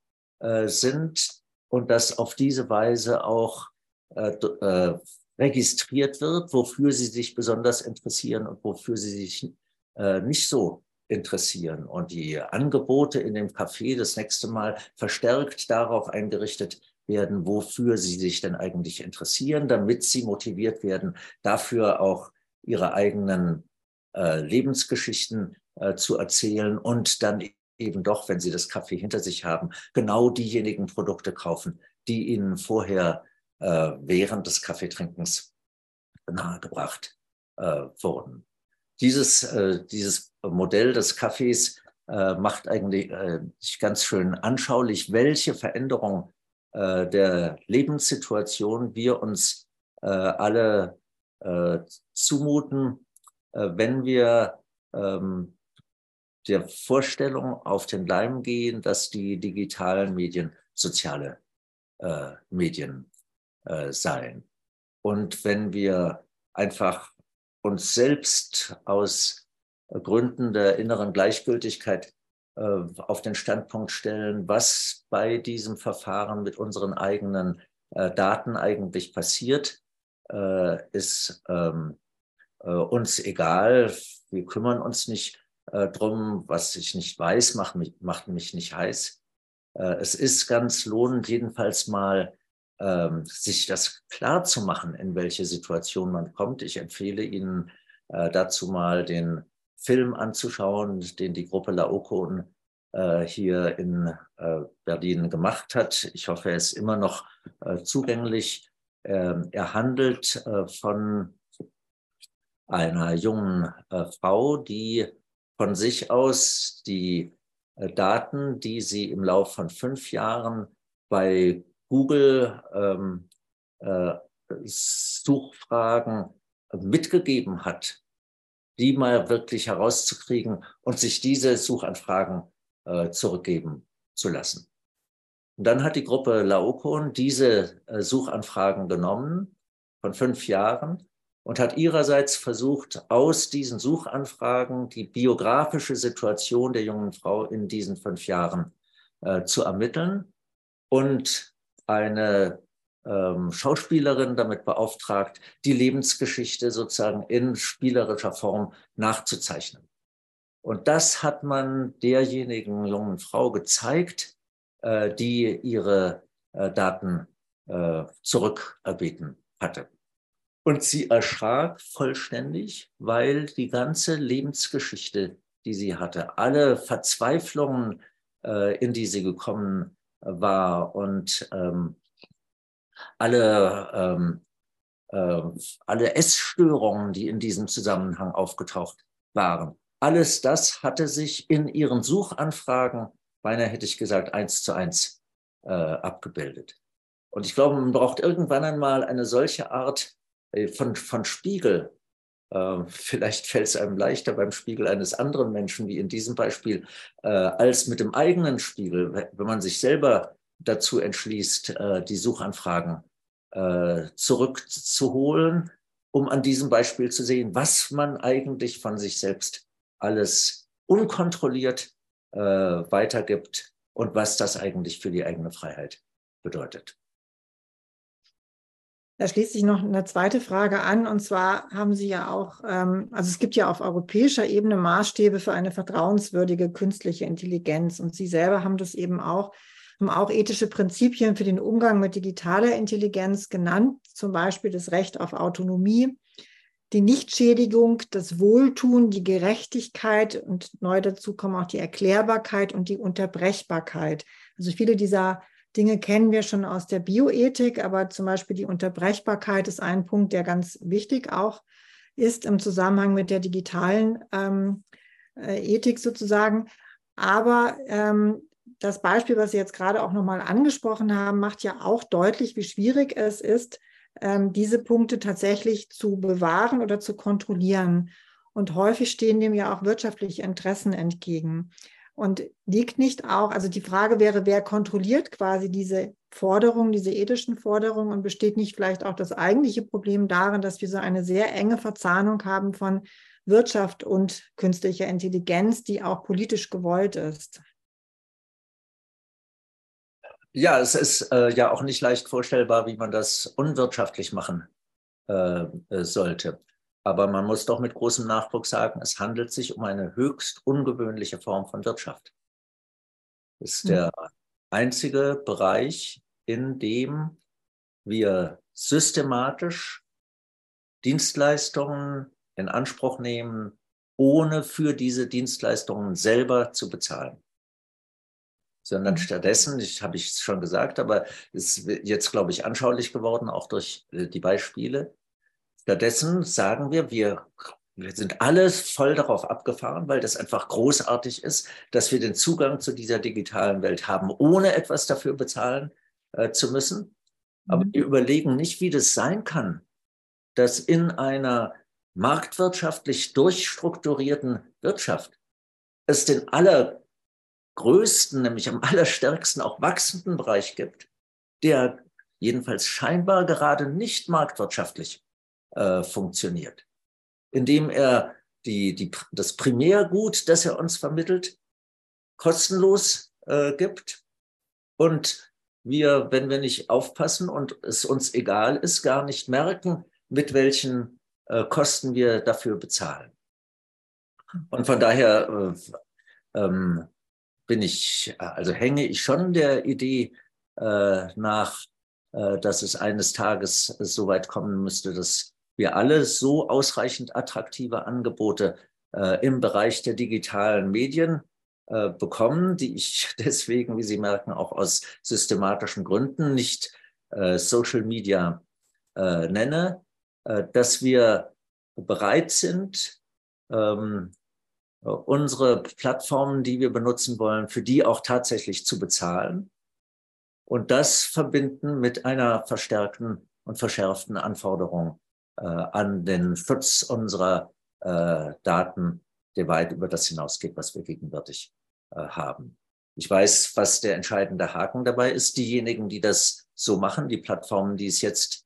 sind und dass auf diese Weise auch äh, äh, registriert wird, wofür sie sich besonders interessieren und wofür sie sich äh, nicht so interessieren. Und die Angebote in dem Café das nächste Mal verstärkt darauf eingerichtet werden, wofür sie sich denn eigentlich interessieren, damit sie motiviert werden, dafür auch ihre eigenen äh, Lebensgeschichten äh, zu erzählen und dann eben doch, wenn sie das Kaffee hinter sich haben, genau diejenigen Produkte kaufen, die ihnen vorher äh, während des Kaffeetrinkens nahegebracht äh, wurden. Dieses, äh, dieses Modell des Kaffees äh, macht eigentlich äh, ganz schön anschaulich, welche Veränderung äh, der Lebenssituation wir uns alle zumuten, wenn wir ähm, der Vorstellung auf den Leim gehen, dass die digitalen Medien soziale äh, Medien äh, seien. Und wenn wir einfach uns selbst aus Gründen der inneren Gleichgültigkeit äh, auf den Standpunkt stellen, was bei diesem Verfahren mit unseren eigenen äh, Daten eigentlich passiert, ist ähm, uns egal. Wir kümmern uns nicht drum, was ich nicht weiß, macht mich, macht mich nicht heiß. es ist ganz lohnend, jedenfalls mal ähm, sich das klar zu machen, in welche Situation man kommt. Ich empfehle Ihnen dazu mal den Film anzuschauen, den die Gruppe Laokon äh, hier in äh, Berlin gemacht hat. Ich hoffe, er ist immer noch äh, zugänglich. Ähm, er handelt äh, von einer jungen äh, Frau, die von sich aus die äh, Daten, die sie im Laufe von fünf Jahren bei Google ähm, Suchfragen mitgegeben hat, die mal wirklich herauszukriegen und sich diese Suchanfragen äh, zurückgeben zu lassen. Und dann hat die Gruppe Laokon diese äh, Suchanfragen genommen von fünf Jahren und hat ihrerseits versucht, aus diesen Suchanfragen die biografische Situation der jungen Frau in diesen fünf Jahren äh, zu ermitteln und eine ähm, Schauspielerin damit beauftragt, die Lebensgeschichte sozusagen in spielerischer Form nachzuzeichnen. Und das hat man derjenigen jungen Frau gezeigt, äh, die ihre äh, Daten äh, zurückerbeten hatte. Und sie erschrak vollständig, weil die ganze Lebensgeschichte, die sie hatte, alle Verzweiflungen, äh, in die sie gekommen war und ähm, alle, ähm, äh, alle Essstörungen, die in diesem Zusammenhang aufgetaucht waren. Alles das hatte sich in ihren Suchanfragen, beinahe hätte ich gesagt, eins zu eins äh, abgebildet. Und ich glaube, man braucht irgendwann einmal eine solche Art äh, von, von Spiegel. Äh, vielleicht fällt es einem leichter beim Spiegel eines anderen Menschen, wie in diesem Beispiel, äh, als mit dem eigenen Spiegel, wenn man sich selber dazu entschließt, äh, die Suchanfragen äh, zurückzuholen, um an diesem Beispiel zu sehen, was man eigentlich von sich selbst alles unkontrolliert weitergibt und was das eigentlich für die eigene Freiheit bedeutet. Da schließt sich noch eine zweite Frage an. Und zwar haben Sie ja auch, ähm, also es gibt ja auf europäischer Ebene Maßstäbe für eine vertrauenswürdige künstliche Intelligenz. Und Sie selber haben das eben auch haben auch ethische Prinzipien für den Umgang mit digitaler Intelligenz genannt, zum Beispiel das Recht auf Autonomie, die Nichtschädigung, das Wohltun, die Gerechtigkeit und neu dazu kommen auch die Erklärbarkeit und die Unterbrechbarkeit. Also viele dieser Dinge kennen wir schon aus der Bioethik, aber zum Beispiel die Unterbrechbarkeit ist ein Punkt, der ganz wichtig auch ist im Zusammenhang mit der digitalen ähm, äh, Ethik sozusagen. Aber ähm, das Beispiel, was Sie jetzt gerade auch nochmal angesprochen haben, macht ja auch deutlich, wie schwierig es ist, ähm, diese Punkte tatsächlich zu bewahren oder zu kontrollieren. Und häufig stehen dem ja auch wirtschaftliche Interessen entgegen. Und liegt nicht auch, also die Frage wäre, wer kontrolliert quasi diese Forderungen, diese ethischen Forderungen und besteht nicht vielleicht auch das eigentliche Problem darin, dass wir so eine sehr enge Verzahnung haben von Wirtschaft und künstlicher Intelligenz, die auch politisch gewollt ist? Ja, es ist äh, ja auch nicht leicht vorstellbar, wie man das unwirtschaftlich machen äh, sollte. Aber man muss doch mit großem Nachdruck sagen, es handelt sich um eine höchst ungewöhnliche Form von Wirtschaft. Es ist der einzige Bereich, in dem wir systematisch Dienstleistungen in Anspruch nehmen, ohne für diese Dienstleistungen selber zu bezahlen. Sondern mhm. stattdessen, ich habe ich schon gesagt, aber es ist jetzt, glaube ich, anschaulich geworden, auch durch äh, die Beispiele, Stattdessen sagen wir, wir, wir sind alles voll darauf abgefahren, weil das einfach großartig ist, dass wir den Zugang zu dieser digitalen Welt haben, ohne etwas dafür bezahlen äh, zu müssen. Aber mhm. wir überlegen nicht, wie das sein kann, dass in einer marktwirtschaftlich durchstrukturierten Wirtschaft es den allergrößten, nämlich am allerstärksten auch wachsenden Bereich gibt, der jedenfalls scheinbar gerade nicht marktwirtschaftlich äh, funktioniert, indem er die, die, das Primärgut, das er uns vermittelt, kostenlos äh, gibt und wir, wenn wir nicht aufpassen und es uns egal ist, gar nicht merken, mit welchen äh, Kosten wir dafür bezahlen. Und von daher äh, ähm, bin ich, also hänge ich schon der Idee äh, nach, äh, dass es eines Tages so weit kommen müsste, dass wir alle so ausreichend attraktive Angebote äh, im Bereich der digitalen Medien äh, bekommen, die ich deswegen, wie Sie merken, auch aus systematischen Gründen nicht äh, Social Media äh, nenne, äh, dass wir bereit sind, ähm, unsere Plattformen, die wir benutzen wollen, für die auch tatsächlich zu bezahlen und das verbinden mit einer verstärkten und verschärften Anforderung an den Schutz unserer äh, Daten, der weit über das hinausgeht, was wir gegenwärtig äh, haben. Ich weiß, was der entscheidende Haken dabei ist. Diejenigen, die das so machen, die Plattformen, die es jetzt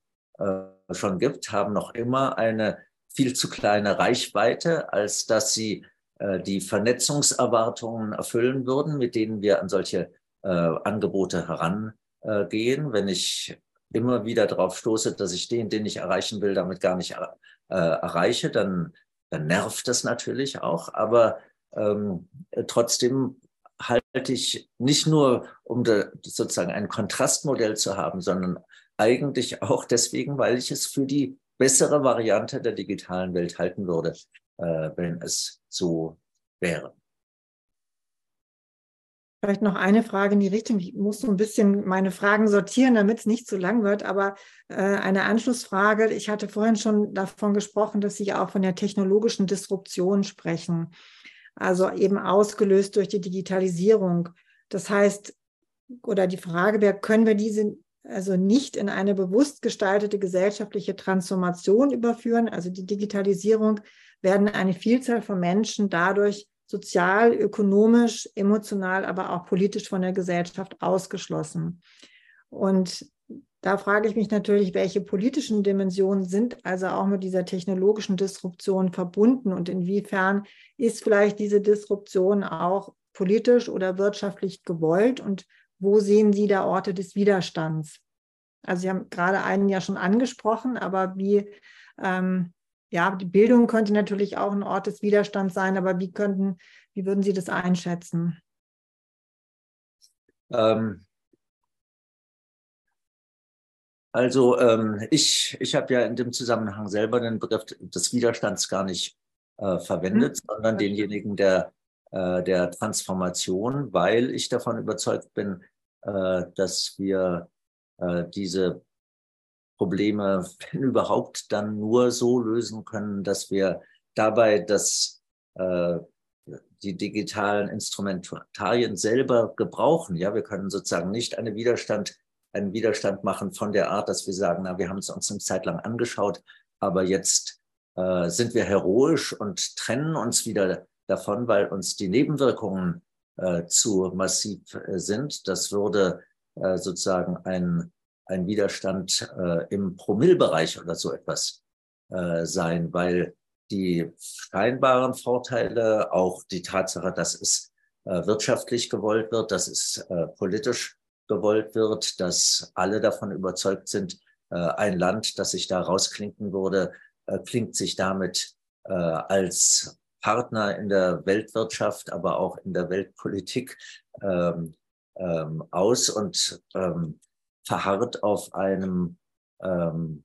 schon gibt, haben noch immer eine viel zu kleine Reichweite, als dass sie die Vernetzungserwartungen erfüllen würden, mit denen wir an solche Angebote herangehen. Wenn ich immer wieder darauf stoße, dass ich den, den ich erreichen will, damit gar nicht äh, erreiche, dann, dann nervt das natürlich auch. Aber ähm, trotzdem halte ich nicht nur, um de, sozusagen ein Kontrastmodell zu haben, sondern eigentlich auch deswegen, weil ich es für die bessere Variante der digitalen Welt halten würde, äh, wenn es so wäre. Vielleicht noch eine Frage in die Richtung. Ich muss so ein bisschen meine Fragen sortieren, damit es nicht zu lang wird. Aber äh, eine Anschlussfrage. Ich hatte vorhin schon davon gesprochen, dass Sie auch von der technologischen Disruption sprechen. Also eben ausgelöst durch die Digitalisierung. Das heißt, oder die Frage wäre, können wir diese also nicht in eine bewusst gestaltete gesellschaftliche Transformation überführen? Also die Digitalisierung werden eine Vielzahl von Menschen dadurch sozial, ökonomisch, emotional, aber auch politisch von der Gesellschaft ausgeschlossen. Und da frage ich mich natürlich, welche politischen Dimensionen sind also auch mit dieser technologischen Disruption verbunden und inwiefern ist vielleicht diese Disruption auch politisch oder wirtschaftlich gewollt und wo sehen Sie da Orte des Widerstands? Also Sie haben gerade einen ja schon angesprochen, aber wie ähm, ja, die Bildung könnte natürlich auch ein Ort des Widerstands sein, aber wie könnten, wie würden Sie das einschätzen? Ähm, also ähm, ich, ich habe ja in dem Zusammenhang selber den Begriff des Widerstands gar nicht äh, verwendet, hm. sondern denjenigen der, äh, der Transformation, weil ich davon überzeugt bin, äh, dass wir äh, diese Probleme, wenn überhaupt, dann nur so lösen können, dass wir dabei das, äh, die digitalen Instrumentarien selber gebrauchen. Ja, wir können sozusagen nicht eine Widerstand, einen Widerstand machen von der Art, dass wir sagen, na, wir haben es uns eine Zeit lang angeschaut, aber jetzt äh, sind wir heroisch und trennen uns wieder davon, weil uns die Nebenwirkungen äh, zu massiv äh, sind. Das würde äh, sozusagen ein ein Widerstand äh, im Promillbereich oder so etwas äh, sein, weil die scheinbaren Vorteile, auch die Tatsache, dass es äh, wirtschaftlich gewollt wird, dass es äh, politisch gewollt wird, dass alle davon überzeugt sind, äh, ein Land, das sich da rausklinken würde, äh, klingt sich damit äh, als Partner in der Weltwirtschaft, aber auch in der Weltpolitik ähm, ähm, aus. Und ähm, verharrt auf einem ähm,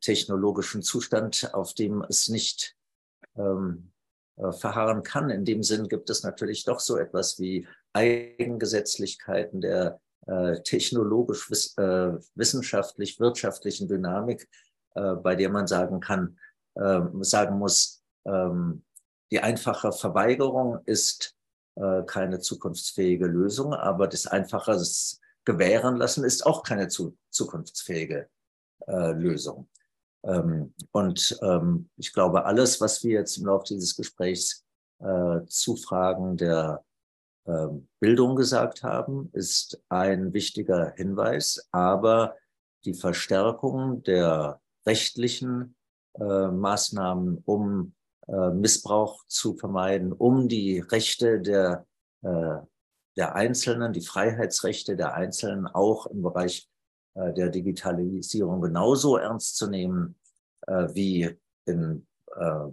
technologischen Zustand, auf dem es nicht ähm, äh, verharren kann. In dem Sinn gibt es natürlich doch so etwas wie Eigengesetzlichkeiten der äh, technologisch, wiss, äh, wissenschaftlich, wirtschaftlichen Dynamik, äh, bei der man sagen kann, ähm, sagen muss, ähm, die einfache Verweigerung ist äh, keine zukunftsfähige Lösung, aber das einfache Gewähren lassen ist auch keine zu, zukunftsfähige äh, Lösung. Ähm, und ähm, ich glaube, alles, was wir jetzt im Laufe dieses Gesprächs äh, zu Fragen der äh, Bildung gesagt haben, ist ein wichtiger Hinweis. Aber die Verstärkung der rechtlichen äh, Maßnahmen, um äh, Missbrauch zu vermeiden, um die Rechte der, äh, der Einzelnen, die Freiheitsrechte der Einzelnen auch im Bereich äh, der Digitalisierung genauso ernst zu nehmen äh, wie in äh,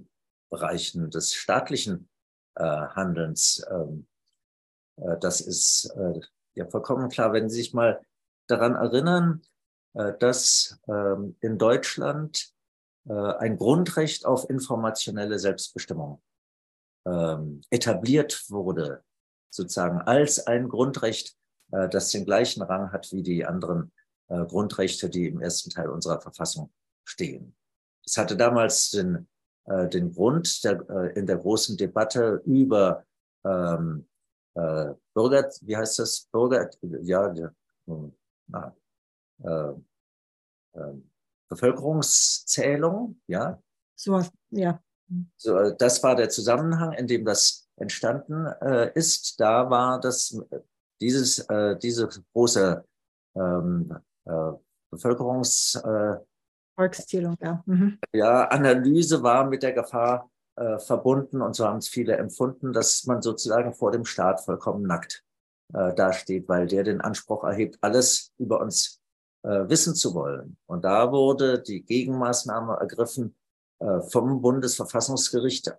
Bereichen des staatlichen Handelns. Ähm, das ist ja vollkommen klar. Wenn Sie sich mal daran erinnern, dass ähm, in Deutschland ein Grundrecht auf informationelle Selbstbestimmung ähm, etabliert wurde, sozusagen als ein Grundrecht, das den gleichen Rang hat wie die anderen äh, Grundrechte, die im ersten Teil unserer Verfassung stehen. Es hatte damals den, äh, den Grund der, äh, in der großen Debatte über ähm, äh, Bürger, wie heißt das? Bürger, ja, na, äh, äh, Bevölkerungszählung, ja. So, ja. So, äh, das war der Zusammenhang, in dem das entstanden äh, ist. Da war das dieses äh, diese große ähm, äh, Bevölkerungs äh, Volkszählung, ja. Mhm. ja, Analyse war mit der Gefahr äh, verbunden und so haben es viele empfunden, dass man sozusagen vor dem Staat vollkommen nackt äh, dasteht, weil der den Anspruch erhebt, alles über uns äh, wissen zu wollen. Und da wurde die Gegenmaßnahme ergriffen äh, vom Bundesverfassungsgericht,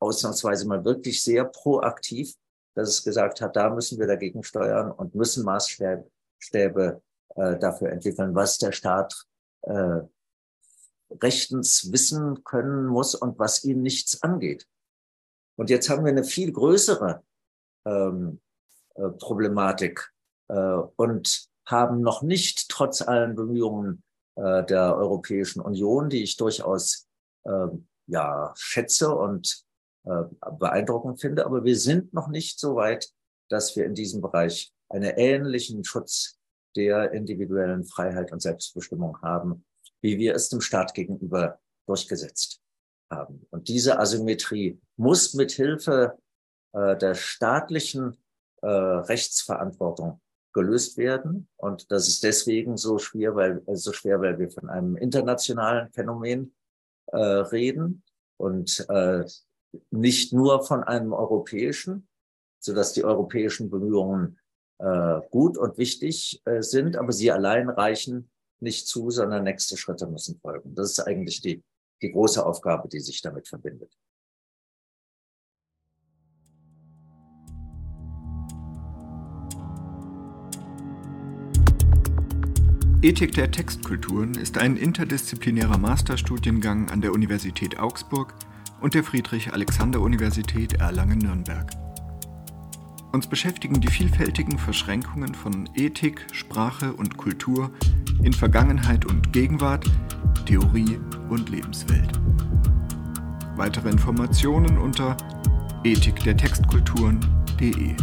ausnahmsweise mal wirklich sehr proaktiv, dass es gesagt hat, da müssen wir dagegen steuern und müssen Maßstäbe äh, dafür entwickeln, was der Staat äh, rechtens wissen können muss und was ihn nichts angeht. Und jetzt haben wir eine viel größere ähm, äh, Problematik äh, und haben noch nicht trotz allen Bemühungen äh, der Europäischen Union, die ich durchaus äh, ja schätze und äh, beeindruckend finde, aber wir sind noch nicht so weit, dass wir in diesem Bereich einen ähnlichen Schutz der individuellen Freiheit und Selbstbestimmung haben, wie wir es dem Staat gegenüber durchgesetzt haben. Und diese Asymmetrie muss mit Hilfe äh, der staatlichen äh, Rechtsverantwortung gelöst werden. Und das ist deswegen so schwer, weil, äh, so schwer, weil wir von einem internationalen Phänomen äh, reden und äh, nicht nur von einem europäischen, so dass die europäischen Bemühungen äh, gut und wichtig äh, sind, aber sie allein reichen nicht zu, sondern nächste Schritte müssen folgen. Das ist eigentlich die, die große Aufgabe, die sich damit verbindet. Ethik der Textkulturen ist ein interdisziplinärer Masterstudiengang an der Universität Augsburg und der Friedrich-Alexander-Universität Erlangen-Nürnberg. Uns beschäftigen die vielfältigen Verschränkungen von Ethik, Sprache und Kultur in Vergangenheit und Gegenwart, Theorie und Lebenswelt. Weitere Informationen unter ethikdertextkulturen.de